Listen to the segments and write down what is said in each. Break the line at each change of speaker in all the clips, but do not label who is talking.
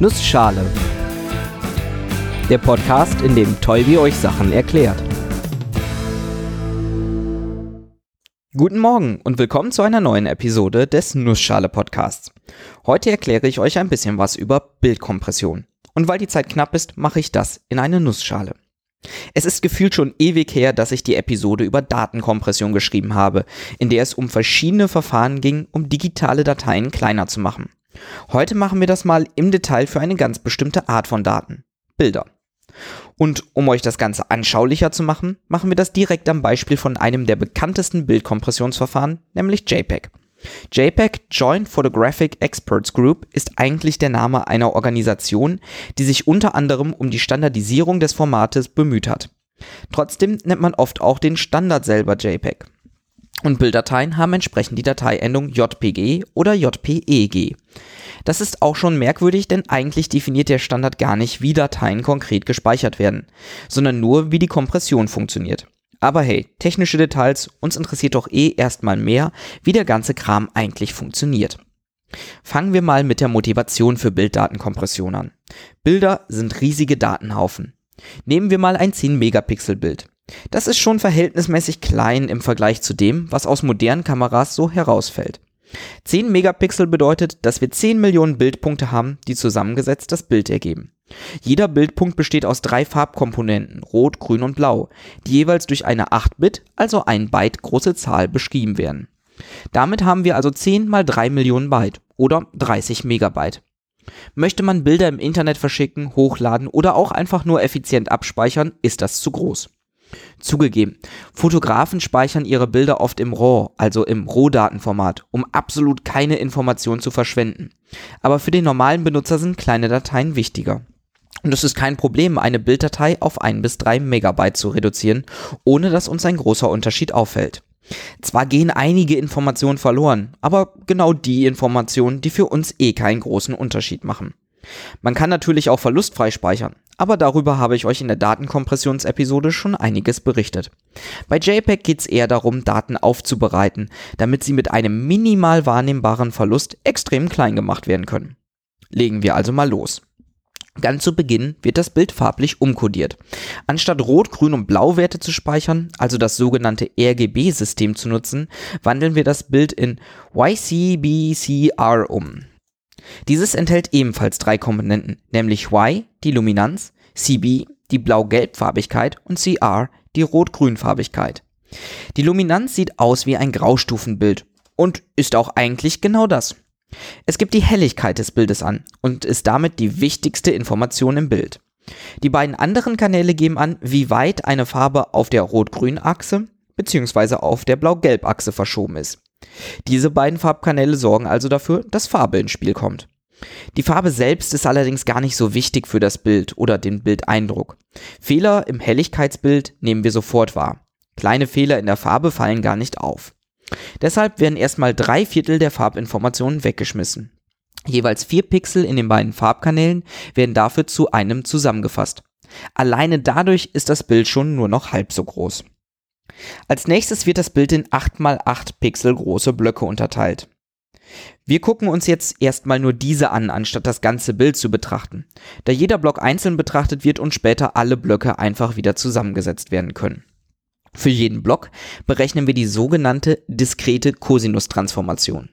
Nussschale. Der Podcast, in dem Tolbi euch Sachen erklärt. Guten Morgen und willkommen zu einer neuen Episode des Nussschale Podcasts. Heute erkläre ich euch ein bisschen was über Bildkompression. Und weil die Zeit knapp ist, mache ich das in eine Nussschale. Es ist gefühlt schon ewig her, dass ich die Episode über Datenkompression geschrieben habe, in der es um verschiedene Verfahren ging, um digitale Dateien kleiner zu machen. Heute machen wir das mal im Detail für eine ganz bestimmte Art von Daten. Bilder. Und um euch das Ganze anschaulicher zu machen, machen wir das direkt am Beispiel von einem der bekanntesten Bildkompressionsverfahren, nämlich JPEG. JPEG Joint Photographic Experts Group ist eigentlich der Name einer Organisation, die sich unter anderem um die Standardisierung des Formates bemüht hat. Trotzdem nennt man oft auch den Standard selber JPEG. Und Bilddateien haben entsprechend die Dateiendung JPG oder JPEG. Das ist auch schon merkwürdig, denn eigentlich definiert der Standard gar nicht, wie Dateien konkret gespeichert werden, sondern nur, wie die Kompression funktioniert. Aber hey, technische Details, uns interessiert doch eh erstmal mehr, wie der ganze Kram eigentlich funktioniert. Fangen wir mal mit der Motivation für Bilddatenkompression an. Bilder sind riesige Datenhaufen. Nehmen wir mal ein 10 Megapixel Bild. Das ist schon verhältnismäßig klein im Vergleich zu dem, was aus modernen Kameras so herausfällt. 10 Megapixel bedeutet, dass wir 10 Millionen Bildpunkte haben, die zusammengesetzt das Bild ergeben. Jeder Bildpunkt besteht aus drei Farbkomponenten, Rot, Grün und Blau, die jeweils durch eine 8-Bit, also ein Byte große Zahl beschrieben werden. Damit haben wir also 10 mal 3 Millionen Byte oder 30 Megabyte. Möchte man Bilder im Internet verschicken, hochladen oder auch einfach nur effizient abspeichern, ist das zu groß. Zugegeben, Fotografen speichern ihre Bilder oft im RAW, also im Rohdatenformat, um absolut keine Information zu verschwenden. Aber für den normalen Benutzer sind kleine Dateien wichtiger. Und es ist kein Problem, eine Bilddatei auf 1 bis 3 Megabyte zu reduzieren, ohne dass uns ein großer Unterschied auffällt. Zwar gehen einige Informationen verloren, aber genau die Informationen, die für uns eh keinen großen Unterschied machen. Man kann natürlich auch verlustfrei speichern, aber darüber habe ich euch in der Datenkompressionsepisode schon einiges berichtet. Bei JPEG geht es eher darum, Daten aufzubereiten, damit sie mit einem minimal wahrnehmbaren Verlust extrem klein gemacht werden können. Legen wir also mal los. Ganz zu Beginn wird das Bild farblich umkodiert. Anstatt Rot, Grün und Blau Werte zu speichern, also das sogenannte RGB-System zu nutzen, wandeln wir das Bild in YCBCR um. Dieses enthält ebenfalls drei Komponenten, nämlich Y, die Luminanz, CB, die Blau-Gelb-Farbigkeit und CR, die Rot-Grün-Farbigkeit. Die Luminanz sieht aus wie ein Graustufenbild und ist auch eigentlich genau das. Es gibt die Helligkeit des Bildes an und ist damit die wichtigste Information im Bild. Die beiden anderen Kanäle geben an, wie weit eine Farbe auf der Rot-Grün-Achse bzw. auf der Blau-Gelb-Achse verschoben ist. Diese beiden Farbkanäle sorgen also dafür, dass Farbe ins Spiel kommt. Die Farbe selbst ist allerdings gar nicht so wichtig für das Bild oder den Bildeindruck. Fehler im Helligkeitsbild nehmen wir sofort wahr. Kleine Fehler in der Farbe fallen gar nicht auf. Deshalb werden erstmal drei Viertel der Farbinformationen weggeschmissen. Jeweils vier Pixel in den beiden Farbkanälen werden dafür zu einem zusammengefasst. Alleine dadurch ist das Bild schon nur noch halb so groß. Als nächstes wird das Bild in 8x8 Pixel große Blöcke unterteilt. Wir gucken uns jetzt erstmal nur diese an, anstatt das ganze Bild zu betrachten, da jeder Block einzeln betrachtet wird und später alle Blöcke einfach wieder zusammengesetzt werden können. Für jeden Block berechnen wir die sogenannte diskrete Cosinus-Transformation.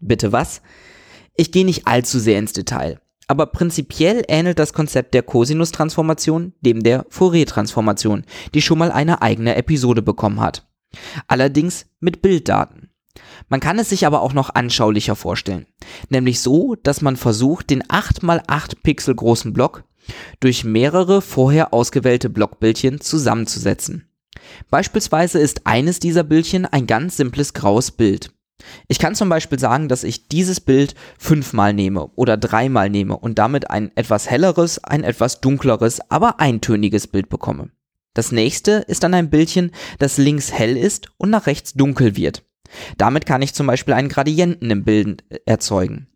Bitte was? Ich gehe nicht allzu sehr ins Detail aber prinzipiell ähnelt das Konzept der Cosinus-Transformation dem der Fourier-Transformation, die schon mal eine eigene Episode bekommen hat. Allerdings mit Bilddaten. Man kann es sich aber auch noch anschaulicher vorstellen, nämlich so, dass man versucht, den 8x8 Pixel großen Block durch mehrere vorher ausgewählte Blockbildchen zusammenzusetzen. Beispielsweise ist eines dieser Bildchen ein ganz simples graues Bild. Ich kann zum Beispiel sagen, dass ich dieses Bild fünfmal nehme oder dreimal nehme und damit ein etwas helleres, ein etwas dunkleres, aber eintöniges Bild bekomme. Das nächste ist dann ein Bildchen, das links hell ist und nach rechts dunkel wird. Damit kann ich zum Beispiel einen Gradienten im Bild erzeugen.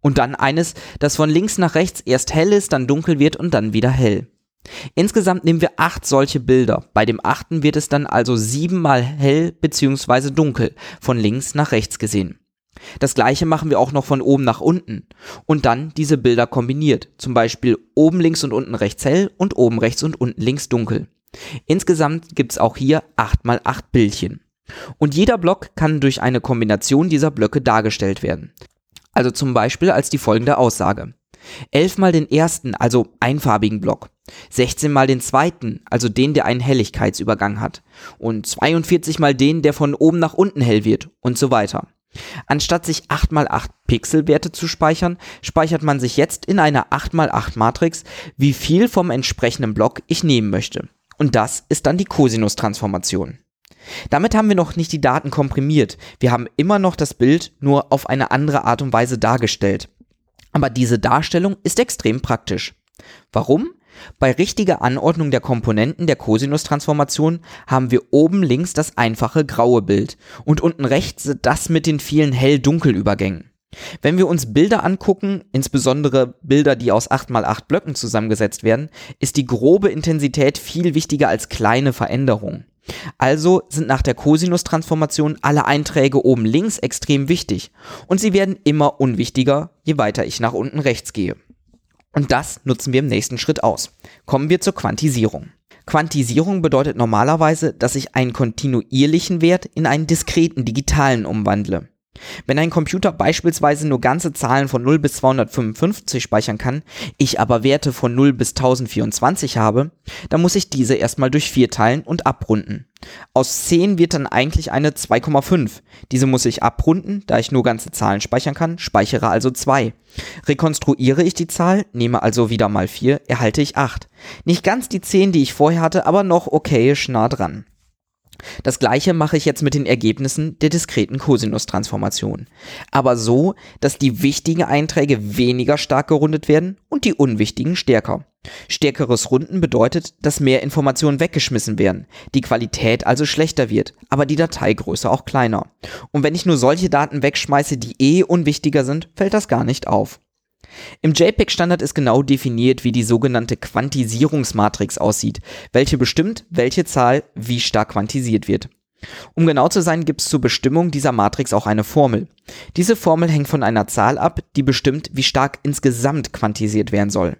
Und dann eines, das von links nach rechts erst hell ist, dann dunkel wird und dann wieder hell. Insgesamt nehmen wir acht solche Bilder. Bei dem achten wird es dann also siebenmal hell bzw. dunkel, von links nach rechts gesehen. Das gleiche machen wir auch noch von oben nach unten und dann diese Bilder kombiniert, zum Beispiel oben links und unten rechts hell und oben rechts und unten links dunkel. Insgesamt gibt es auch hier 8 mal 8 Bildchen. Und jeder Block kann durch eine Kombination dieser Blöcke dargestellt werden. Also zum Beispiel als die folgende Aussage. 11 mal den ersten, also einfarbigen Block. 16 mal den zweiten, also den, der einen Helligkeitsübergang hat. Und 42 mal den, der von oben nach unten hell wird und so weiter. Anstatt sich 8x8 Pixelwerte zu speichern, speichert man sich jetzt in einer 8x8 Matrix, wie viel vom entsprechenden Block ich nehmen möchte. Und das ist dann die Cosinus-Transformation. Damit haben wir noch nicht die Daten komprimiert. Wir haben immer noch das Bild nur auf eine andere Art und Weise dargestellt. Aber diese Darstellung ist extrem praktisch. Warum? Bei richtiger Anordnung der Komponenten der Cosinus-Transformation haben wir oben links das einfache graue Bild und unten rechts das mit den vielen hell-dunkel-Übergängen. Wenn wir uns Bilder angucken, insbesondere Bilder, die aus 8x8 Blöcken zusammengesetzt werden, ist die grobe Intensität viel wichtiger als kleine Veränderungen. Also sind nach der Cosinus-Transformation alle Einträge oben links extrem wichtig und sie werden immer unwichtiger, je weiter ich nach unten rechts gehe. Und das nutzen wir im nächsten Schritt aus. Kommen wir zur Quantisierung. Quantisierung bedeutet normalerweise, dass ich einen kontinuierlichen Wert in einen diskreten digitalen umwandle. Wenn ein Computer beispielsweise nur ganze Zahlen von 0 bis 255 speichern kann, ich aber Werte von 0 bis 1024 habe, dann muss ich diese erstmal durch 4 teilen und abrunden. Aus 10 wird dann eigentlich eine 2,5. Diese muss ich abrunden, da ich nur ganze Zahlen speichern kann, speichere also 2. Rekonstruiere ich die Zahl, nehme also wieder mal 4, erhalte ich 8. Nicht ganz die 10, die ich vorher hatte, aber noch okayisch nah dran. Das gleiche mache ich jetzt mit den Ergebnissen der diskreten Cosinus-Transformation. Aber so, dass die wichtigen Einträge weniger stark gerundet werden und die unwichtigen stärker. Stärkeres Runden bedeutet, dass mehr Informationen weggeschmissen werden, die Qualität also schlechter wird, aber die Dateigröße auch kleiner. Und wenn ich nur solche Daten wegschmeiße, die eh unwichtiger sind, fällt das gar nicht auf. Im JPEG-Standard ist genau definiert, wie die sogenannte Quantisierungsmatrix aussieht, welche bestimmt, welche Zahl wie stark quantisiert wird. Um genau zu sein, gibt es zur Bestimmung dieser Matrix auch eine Formel. Diese Formel hängt von einer Zahl ab, die bestimmt, wie stark insgesamt quantisiert werden soll.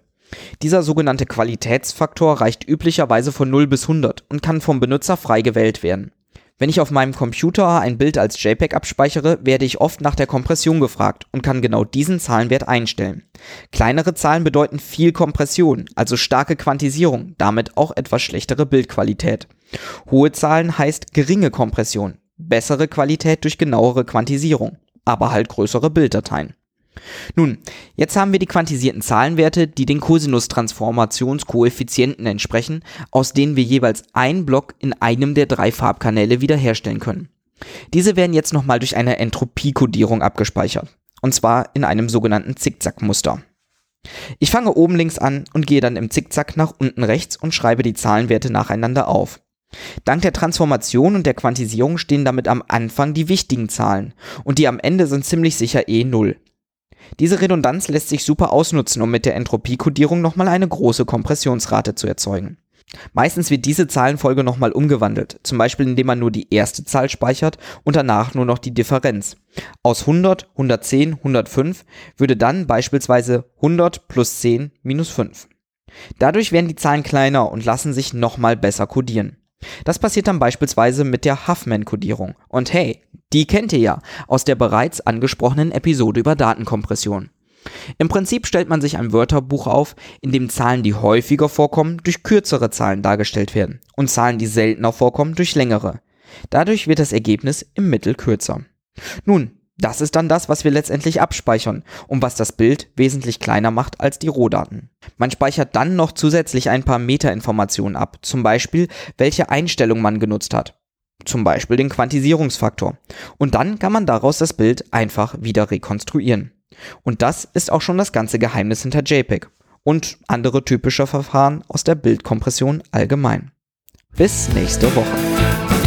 Dieser sogenannte Qualitätsfaktor reicht üblicherweise von 0 bis 100 und kann vom Benutzer frei gewählt werden. Wenn ich auf meinem Computer ein Bild als JPEG abspeichere, werde ich oft nach der Kompression gefragt und kann genau diesen Zahlenwert einstellen. Kleinere Zahlen bedeuten viel Kompression, also starke Quantisierung, damit auch etwas schlechtere Bildqualität. Hohe Zahlen heißt geringe Kompression, bessere Qualität durch genauere Quantisierung, aber halt größere Bilddateien. Nun, jetzt haben wir die quantisierten Zahlenwerte, die den Cosinus-Transformationskoeffizienten entsprechen, aus denen wir jeweils einen Block in einem der drei Farbkanäle wiederherstellen können. Diese werden jetzt nochmal durch eine Entropiekodierung abgespeichert, und zwar in einem sogenannten Zickzackmuster. Ich fange oben links an und gehe dann im Zickzack nach unten rechts und schreibe die Zahlenwerte nacheinander auf. Dank der Transformation und der Quantisierung stehen damit am Anfang die wichtigen Zahlen und die am Ende sind ziemlich sicher eh 0. Diese Redundanz lässt sich super ausnutzen, um mit der Entropiekodierung nochmal eine große Kompressionsrate zu erzeugen. Meistens wird diese Zahlenfolge nochmal umgewandelt, zum Beispiel indem man nur die erste Zahl speichert und danach nur noch die Differenz. Aus 100, 110, 105 würde dann beispielsweise 100 plus 10 minus 5. Dadurch werden die Zahlen kleiner und lassen sich nochmal besser kodieren. Das passiert dann beispielsweise mit der Huffman-Kodierung. Und hey, die kennt ihr ja aus der bereits angesprochenen Episode über Datenkompression. Im Prinzip stellt man sich ein Wörterbuch auf, in dem Zahlen, die häufiger vorkommen, durch kürzere Zahlen dargestellt werden und Zahlen, die seltener vorkommen, durch längere. Dadurch wird das Ergebnis im Mittel kürzer. Nun, das ist dann das, was wir letztendlich abspeichern und was das Bild wesentlich kleiner macht als die Rohdaten. Man speichert dann noch zusätzlich ein paar Metainformationen ab, zum Beispiel welche Einstellung man genutzt hat, zum Beispiel den Quantisierungsfaktor. Und dann kann man daraus das Bild einfach wieder rekonstruieren. Und das ist auch schon das ganze Geheimnis hinter JPEG und andere typische Verfahren aus der Bildkompression allgemein. Bis nächste Woche.